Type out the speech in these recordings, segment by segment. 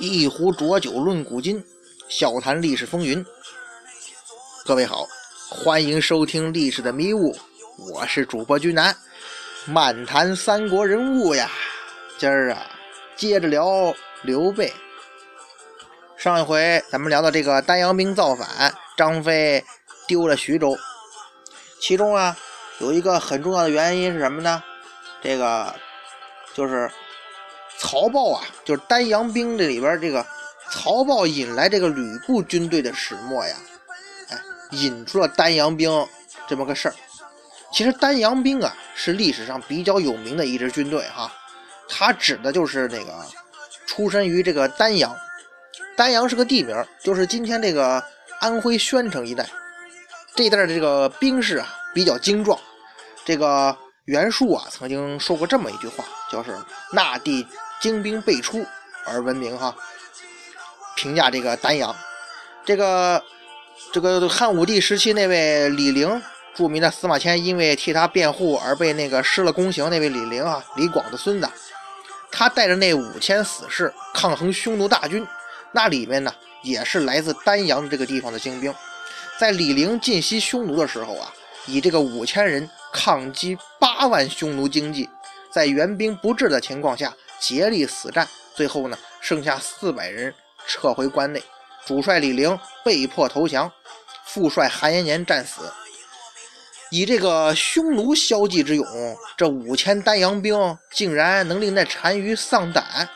一壶浊酒论古今，笑谈历史风云。各位好，欢迎收听《历史的迷雾》，我是主播君南，漫谈三国人物呀。今儿啊，接着聊刘备。上一回咱们聊到这个丹阳兵造反，张飞丢了徐州，其中啊有一个很重要的原因是什么呢？这个就是。曹豹啊，就是丹阳兵这里边这个曹豹引来这个吕布军队的始末呀，哎，引出了丹阳兵这么个事儿。其实丹阳兵啊是历史上比较有名的一支军队哈，它指的就是那个出身于这个丹阳，丹阳是个地名，就是今天这个安徽宣城一带。这一带的这个兵士啊比较精壮。这个袁术啊曾经说过这么一句话，就是那地。精兵辈出而闻名哈，评价这个丹阳，这个这个汉武帝时期那位李陵，著名的司马迁因为替他辩护而被那个施了宫刑那位李陵啊，李广的孙子，他带着那五千死士抗衡匈奴大军，那里面呢也是来自丹阳这个地方的精兵，在李陵进袭匈奴的时候啊，以这个五千人抗击八万匈奴精骑，在援兵不至的情况下。竭力死战，最后呢，剩下四百人撤回关内，主帅李陵被迫投降，副帅韩延年战死。以这个匈奴骁骑之勇，这五千丹阳兵竟然能令那单于丧胆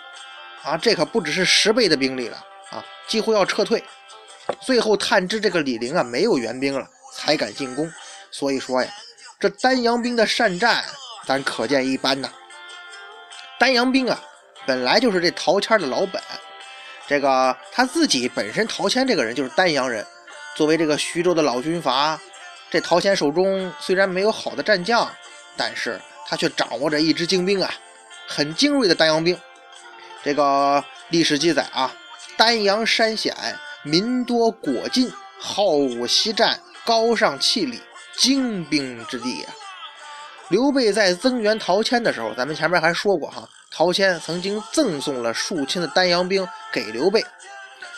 啊！这可不只是十倍的兵力了啊，几乎要撤退。最后探知这个李陵啊没有援兵了，才敢进攻。所以说呀，这丹阳兵的善战，咱可见一斑呐。丹阳兵啊，本来就是这陶谦的老本。这个他自己本身，陶谦这个人就是丹阳人。作为这个徐州的老军阀，这陶谦手中虽然没有好的战将，但是他却掌握着一支精兵啊，很精锐的丹阳兵。这个历史记载啊，丹阳山险，民多果尽，好武习战，高尚气力，精兵之地啊。刘备在增援陶谦的时候，咱们前面还说过哈，陶谦曾经赠送了数千的丹阳兵给刘备。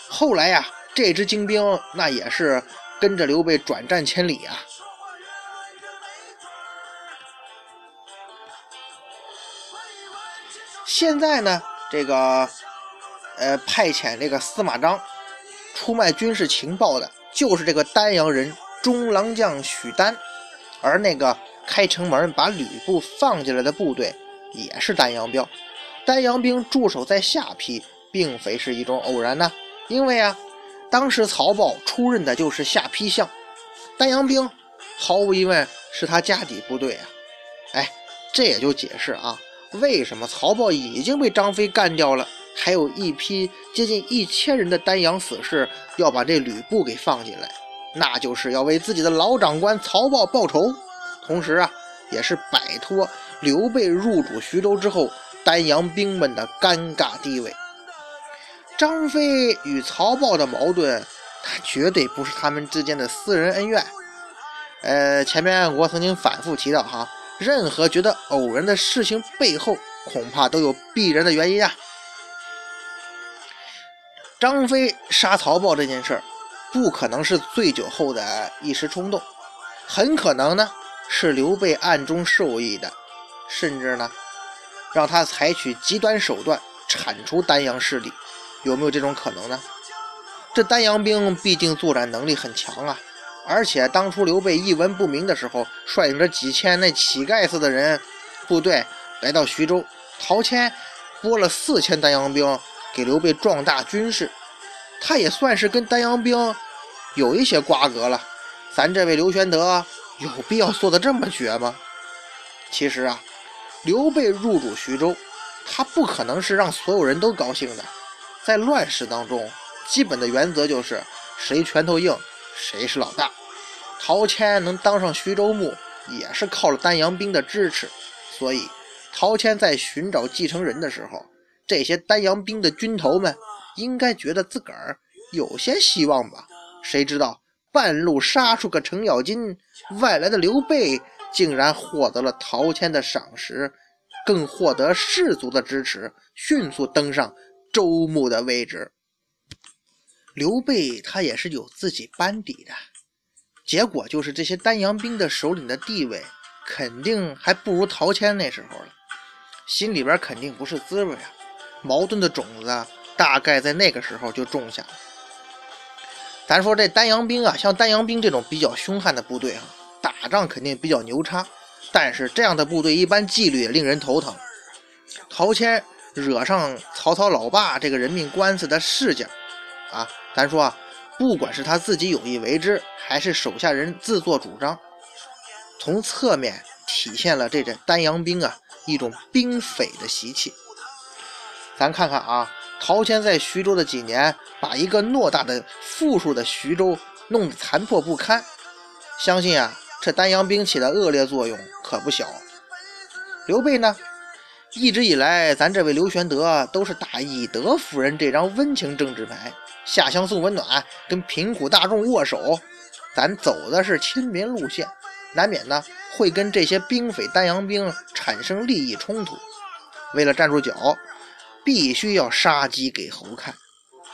后来呀，这支精兵那也是跟着刘备转战千里啊。现在呢，这个呃派遣这个司马彰出卖军事情报的，就是这个丹阳人中郎将许丹，而那个。开城门把吕布放进来的部队也是丹阳兵，丹阳兵驻守在下邳，并非是一种偶然呢。因为啊，当时曹豹出任的就是下邳相，丹阳兵毫无疑问是他家底部队啊。哎，这也就解释啊，为什么曹豹已经被张飞干掉了，还有一批接近一千人的丹阳死士要把这吕布给放进来，那就是要为自己的老长官曹豹报仇。同时啊，也是摆脱刘备入主徐州之后丹阳兵们的尴尬地位。张飞与曹豹的矛盾，那绝对不是他们之间的私人恩怨。呃，前面我曾经反复提到哈，任何觉得偶然的事情背后，恐怕都有必然的原因啊。张飞杀曹豹这件事儿，不可能是醉酒后的一时冲动，很可能呢。是刘备暗中授意的，甚至呢，让他采取极端手段铲除丹阳势力，有没有这种可能呢？这丹阳兵毕竟作战能力很强啊，而且当初刘备一文不名的时候，率领着几千那乞丐似的人部队来到徐州，陶谦拨了四千丹阳兵给刘备壮大军事，他也算是跟丹阳兵有一些瓜葛了。咱这位刘玄德。有必要做的这么绝吗？其实啊，刘备入主徐州，他不可能是让所有人都高兴的。在乱世当中，基本的原则就是谁拳头硬，谁是老大。陶谦能当上徐州牧，也是靠了丹阳兵的支持。所以，陶谦在寻找继承人的时候，这些丹阳兵的军头们应该觉得自个儿有些希望吧？谁知道？半路杀出个程咬金，外来的刘备竟然获得了陶谦的赏识，更获得士族的支持，迅速登上周穆的位置。刘备他也是有自己班底的，结果就是这些丹阳兵的首领的地位肯定还不如陶谦那时候了，心里边肯定不是滋味啊，矛盾的种子大概在那个时候就种下了。咱说这丹阳兵啊，像丹阳兵这种比较凶悍的部队啊，打仗肯定比较牛叉，但是这样的部队一般纪律也令人头疼。陶谦惹上曹操老爸这个人命官司的事件啊，咱说啊，不管是他自己有意为之，还是手下人自作主张，从侧面体现了这阵丹阳兵啊一种兵匪的习气。咱看看啊。陶谦在徐州的几年，把一个偌大的富庶的徐州弄得残破不堪。相信啊，这丹阳兵起的恶劣作用可不小。刘备呢，一直以来，咱这位刘玄德都是打以德服人这张温情政治牌，下乡送温暖，跟贫苦大众握手。咱走的是亲民路线，难免呢会跟这些兵匪丹阳兵产生利益冲突。为了站住脚。必须要杀鸡给猴看，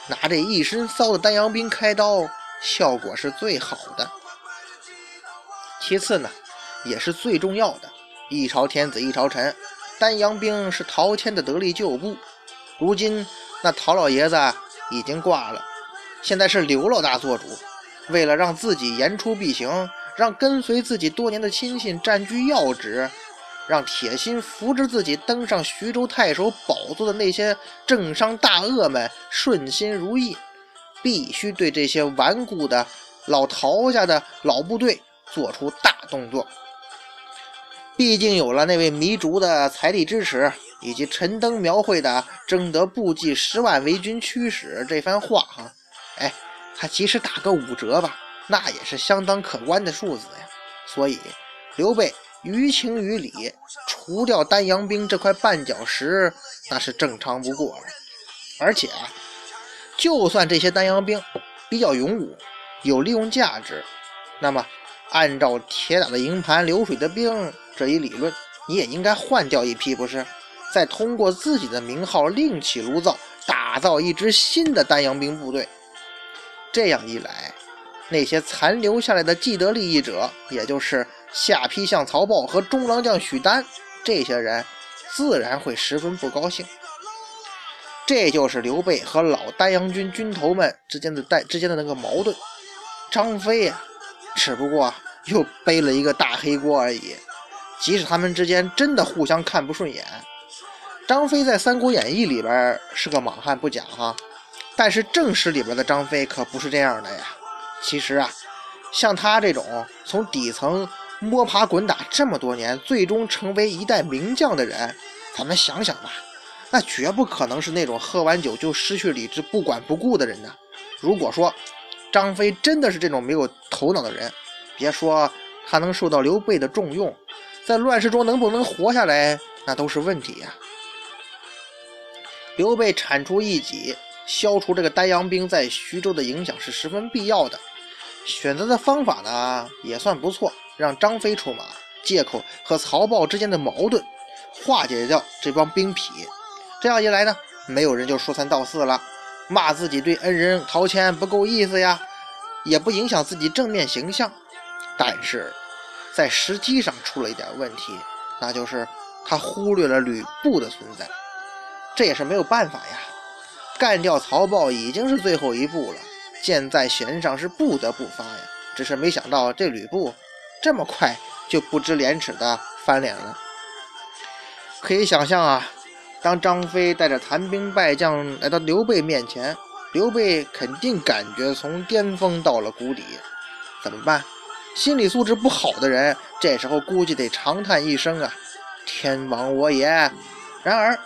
拿这一身骚的丹阳兵开刀，效果是最好的。其次呢，也是最重要的，一朝天子一朝臣，丹阳兵是陶谦的得力旧部。如今那陶老爷子已经挂了，现在是刘老大做主。为了让自己言出必行，让跟随自己多年的亲信占据要职。让铁心扶植自己登上徐州太守宝座的那些政商大鳄们顺心如意，必须对这些顽固的老陶家的老部队做出大动作。毕竟有了那位糜竺的财力支持，以及陈登描绘的征得部骑十万为军驱使这番话，哈，哎，他即使打个五折吧，那也是相当可观的数字呀。所以，刘备。于情于理，除掉丹阳兵这块绊脚石，那是正常不过了。而且，就算这些丹阳兵比较勇武，有利用价值，那么按照铁打的营盘流水的兵这一理论，你也应该换掉一批，不是？再通过自己的名号另起炉灶，打造一支新的丹阳兵部队。这样一来，那些残留下来的既得利益者，也就是。下邳相曹豹和中郎将许丹这些人自然会十分不高兴。这就是刘备和老丹阳军军头们之间的带之间的那个矛盾。张飞呀，只不过又背了一个大黑锅而已。即使他们之间真的互相看不顺眼，张飞在《三国演义》里边是个莽汉不假哈，但是正史里边的张飞可不是这样的呀。其实啊，像他这种从底层。摸爬滚打这么多年，最终成为一代名将的人，咱们想想吧，那绝不可能是那种喝完酒就失去理智、不管不顾的人呢。如果说张飞真的是这种没有头脑的人，别说他能受到刘备的重用，在乱世中能不能活下来，那都是问题呀。刘备铲除异己，消除这个丹阳兵在徐州的影响是十分必要的，选择的方法呢也算不错。让张飞出马，借口和曹豹之间的矛盾，化解掉这帮兵痞。这样一来呢，没有人就说三道四了，骂自己对恩人陶谦不够意思呀，也不影响自己正面形象。但是，在时机上出了一点问题，那就是他忽略了吕布的存在。这也是没有办法呀，干掉曹豹已经是最后一步了，箭在弦上是不得不发呀。只是没想到这吕布。这么快就不知廉耻的翻脸了，可以想象啊，当张飞带着残兵败将来到刘备面前，刘备肯定感觉从巅峰到了谷底，怎么办？心理素质不好的人，这时候估计得长叹一声啊，天亡我也。然而，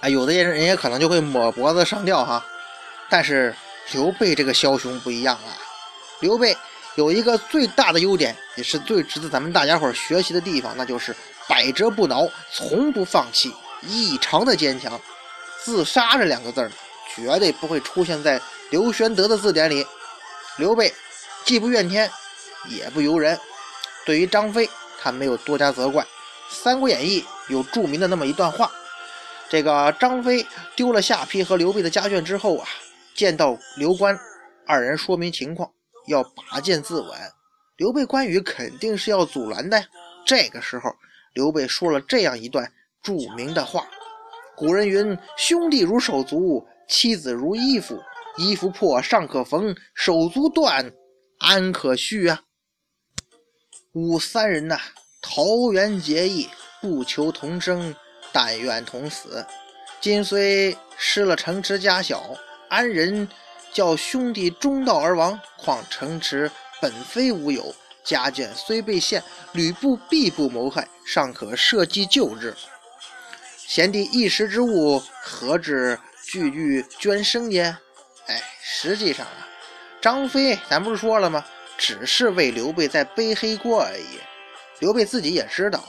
啊，有的人人也可能就会抹脖子上吊哈。但是刘备这个枭雄不一样啊，刘备。有一个最大的优点，也是最值得咱们大家伙学习的地方，那就是百折不挠，从不放弃，异常的坚强。自杀这两个字儿，绝对不会出现在刘玄德的字典里。刘备既不怨天，也不尤人。对于张飞，他没有多加责怪。《三国演义》有著名的那么一段话：“这个张飞丢了下邳和刘备的家眷之后啊，见到刘关二人说明情况，要拔剑自刎。刘备、关羽肯定是要阻拦的。这个时候，刘备说了这样一段著名的话：“古人云，兄弟如手足，妻子如衣服。衣服破尚可缝，手足断安可续啊！”吾三人呐，桃园结义，不求同生，但愿同死。今虽失了城池家小，安人叫兄弟中道而亡？况城池。本非吾有，家眷虽被陷，吕布必不谋害，尚可设计救之。贤弟一时之误，何至句句捐生焉？哎，实际上啊，张飞咱不是说了吗？只是为刘备在背黑锅而已。刘备自己也知道，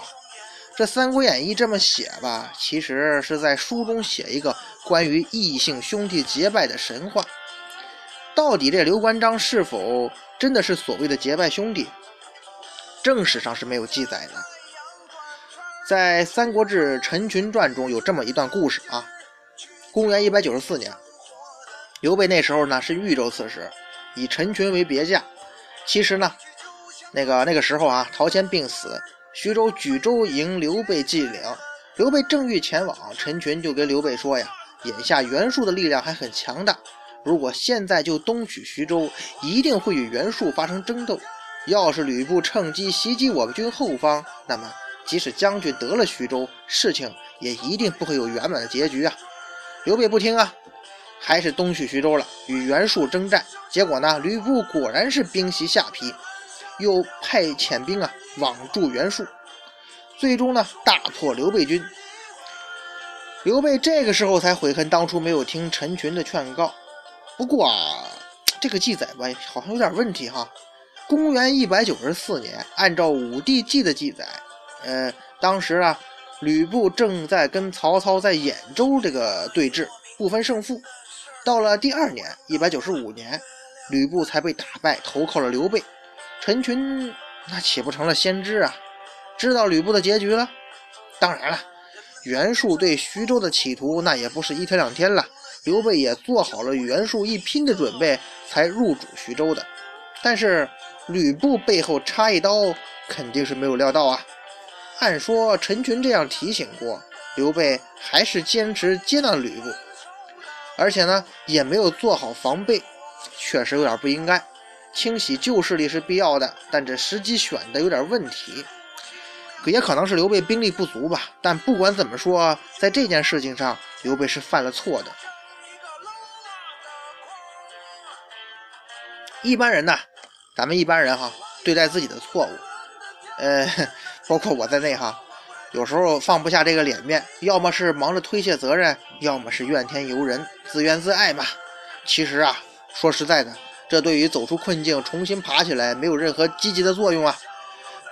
这《三国演义》这么写吧，其实是在书中写一个关于异姓兄弟结拜的神话。到底这刘关张是否？真的是所谓的结拜兄弟，正史上是没有记载的。在《三国志·陈群传》中有这么一段故事啊。公元一百九十四年，刘备那时候呢是豫州刺史，以陈群为别驾。其实呢，那个那个时候啊，陶谦病死，徐州举州迎刘备祭领。刘备正欲前往，陈群就跟刘备说呀：“眼下袁术的力量还很强大。”如果现在就东取徐州，一定会与袁术发生争斗。要是吕布趁机袭击我们军后方，那么即使将军得了徐州，事情也一定不会有圆满的结局啊！刘备不听啊，还是东取徐州了，与袁术征战。结果呢，吕布果然是兵袭下邳，又派遣兵啊网住袁术，最终呢大破刘备军。刘备这个时候才悔恨当初没有听陈群的劝告。不过啊，这个记载吧，好像有点问题哈。公元一百九十四年，按照《武帝纪》的记载，呃，当时啊，吕布正在跟曹操在兖州这个对峙，不分胜负。到了第二年，一百九十五年，吕布才被打败，投靠了刘备。陈群那岂不成了先知啊？知道吕布的结局了。当然了，袁术对徐州的企图，那也不是一天两天了。刘备也做好了与袁术一拼的准备，才入主徐州的。但是吕布背后插一刀，肯定是没有料到啊。按说陈群这样提醒过刘备，还是坚持接纳吕布，而且呢也没有做好防备，确实有点不应该。清洗旧势力是必要的，但这时机选的有点问题。可也可能是刘备兵力不足吧。但不管怎么说，在这件事情上，刘备是犯了错的。一般人呢，咱们一般人哈，对待自己的错误，呃，包括我在内哈，有时候放不下这个脸面，要么是忙着推卸责任，要么是怨天尤人，自怨自艾嘛。其实啊，说实在的，这对于走出困境、重新爬起来没有任何积极的作用啊。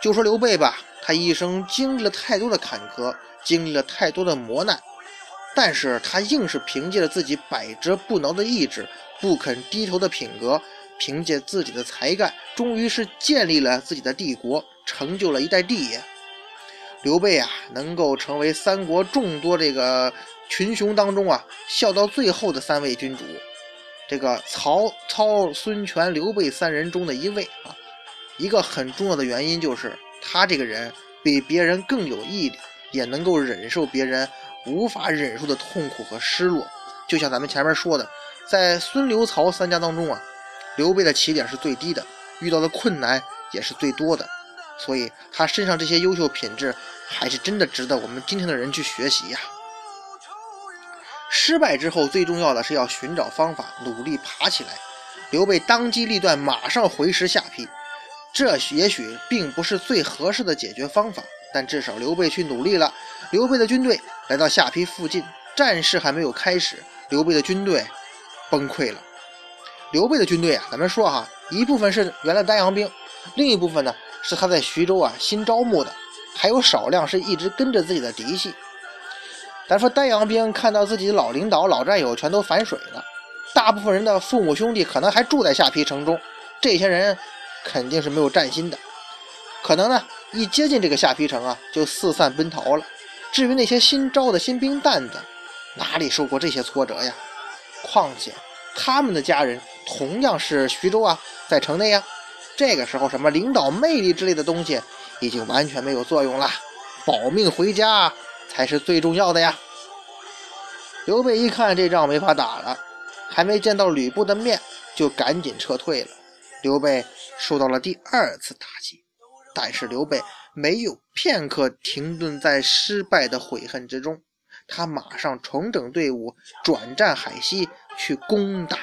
就说刘备吧，他一生经历了太多的坎坷，经历了太多的磨难，但是他硬是凭借着自己百折不挠的意志，不肯低头的品格。凭借自己的才干，终于是建立了自己的帝国，成就了一代帝爷。刘备啊，能够成为三国众多这个群雄当中啊，笑到最后的三位君主，这个曹操、孙权、刘备三人中的一位啊。一个很重要的原因就是，他这个人比别人更有毅力，也能够忍受别人无法忍受的痛苦和失落。就像咱们前面说的，在孙刘曹三家当中啊。刘备的起点是最低的，遇到的困难也是最多的，所以他身上这些优秀品质，还是真的值得我们今天的人去学习呀。失败之后，最重要的是要寻找方法，努力爬起来。刘备当机立断，马上回师下邳，这也许并不是最合适的解决方法，但至少刘备去努力了。刘备的军队来到下邳附近，战事还没有开始，刘备的军队崩溃了。刘备的军队啊，咱们说哈，一部分是原来丹阳兵，另一部分呢是他在徐州啊新招募的，还有少量是一直跟着自己的嫡系。咱说丹阳兵看到自己老领导、老战友全都反水了，大部分人的父母兄弟可能还住在下邳城中，这些人肯定是没有战心的，可能呢一接近这个下邳城啊就四散奔逃了。至于那些新招的新兵蛋子，哪里受过这些挫折呀？况且他们的家人同样是徐州啊，在城内呀。这个时候，什么领导魅力之类的东西已经完全没有作用了，保命回家才是最重要的呀。刘备一看这仗没法打了，还没见到吕布的面，就赶紧撤退了。刘备受到了第二次打击，但是刘备没有片刻停顿在失败的悔恨之中，他马上重整队伍，转战海西去攻打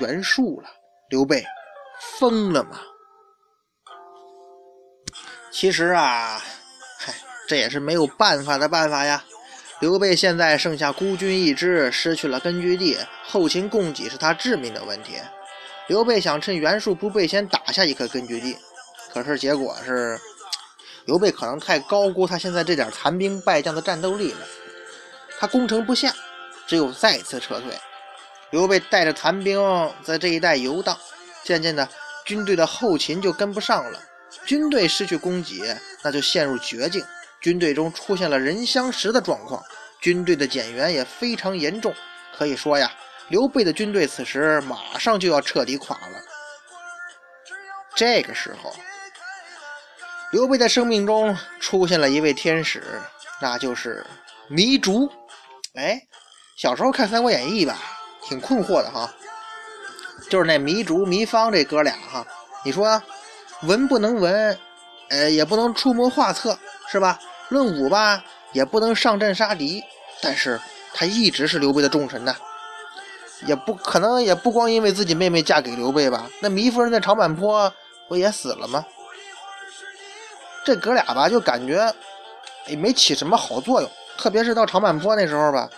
袁术了。刘备疯了吗？其实啊，嗨，这也是没有办法的办法呀。刘备现在剩下孤军一支，失去了根据地，后勤供给是他致命的问题。刘备想趁袁术不备先打下一颗根据地，可是结果是，刘备可能太高估他现在这点残兵败将的战斗力了，他攻城不下，只有再次撤退。刘备带着残兵在这一带游荡，渐渐的，军队的后勤就跟不上了。军队失去供给，那就陷入绝境。军队中出现了人相食的状况，军队的减员也非常严重。可以说呀，刘备的军队此时马上就要彻底垮了。这个时候，刘备的生命中出现了一位天使，那就是糜竺。哎，小时候看《三国演义》吧，挺困惑的哈，就是那糜竺、糜芳这哥俩哈，你说。文不能文，呃，也不能出谋划策，是吧？论武吧，也不能上阵杀敌。但是他一直是刘备的重臣呢，也不可能，也不光因为自己妹妹嫁给刘备吧？那糜夫人在长坂坡不也死了吗？这哥俩吧，就感觉也没起什么好作用。特别是到长坂坡那时候吧，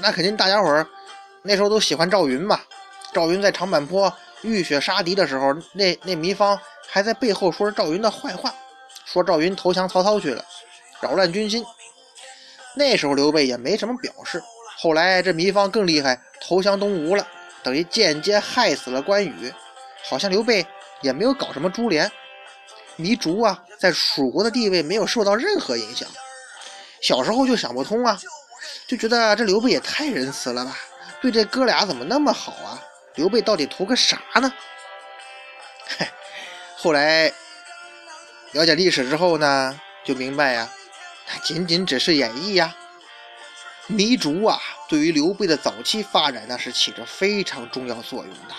那肯定大家伙儿那时候都喜欢赵云嘛。赵云在长坂坡浴血杀敌的时候，那那糜芳。还在背后说着赵云的坏话，说赵云投降曹操去了，扰乱军心。那时候刘备也没什么表示。后来这糜芳更厉害，投降东吴了，等于间接害死了关羽。好像刘备也没有搞什么株连。糜竺啊，在蜀国的地位没有受到任何影响。小时候就想不通啊，就觉得这刘备也太仁慈了吧，对这哥俩怎么那么好啊？刘备到底图个啥呢？嘿。后来了解历史之后呢，就明白呀，他仅仅只是演绎呀。糜竺啊，对于刘备的早期发展那是起着非常重要作用的。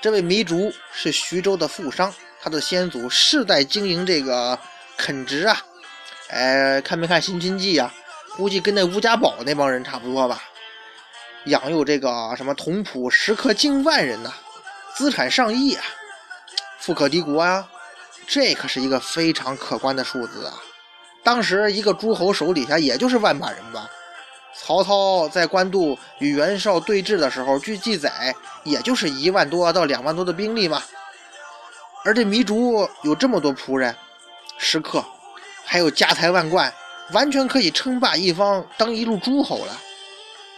这位糜竺是徐州的富商，他的先祖世代经营这个垦殖啊。哎，看没看《新经记》啊？估计跟那吴家堡那帮人差不多吧。养有这个什么同仆食客近万人呐，资产上亿啊。富可敌国啊，这可是一个非常可观的数字啊！当时一个诸侯手底下也就是万把人吧。曹操在官渡与袁绍对峙的时候，据记载也就是一万多到两万多的兵力嘛。而这糜竺有这么多仆人、食客，还有家财万贯，完全可以称霸一方，当一路诸侯了。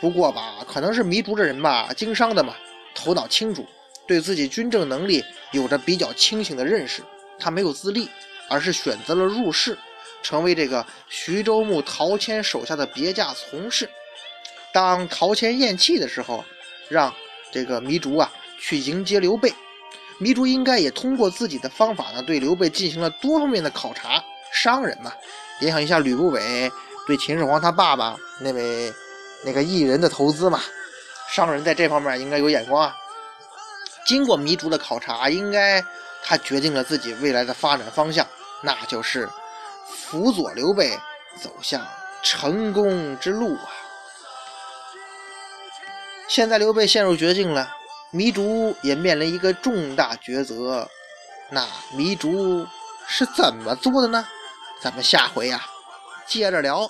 不过吧，可能是糜竺这人吧，经商的嘛，头脑清楚。对自己军政能力有着比较清醒的认识，他没有自立，而是选择了入仕，成为这个徐州牧陶谦手下的别驾从事。当陶谦咽气的时候，让这个糜竺啊去迎接刘备。糜竺应该也通过自己的方法呢，对刘备进行了多方面的考察。商人嘛，联想一下吕不韦对秦始皇他爸爸那位那个艺人的投资嘛，商人在这方面应该有眼光啊。经过糜竺的考察，应该他决定了自己未来的发展方向，那就是辅佐刘备走向成功之路啊！现在刘备陷入绝境了，糜竺也面临一个重大抉择，那糜竺是怎么做的呢？咱们下回呀接着聊。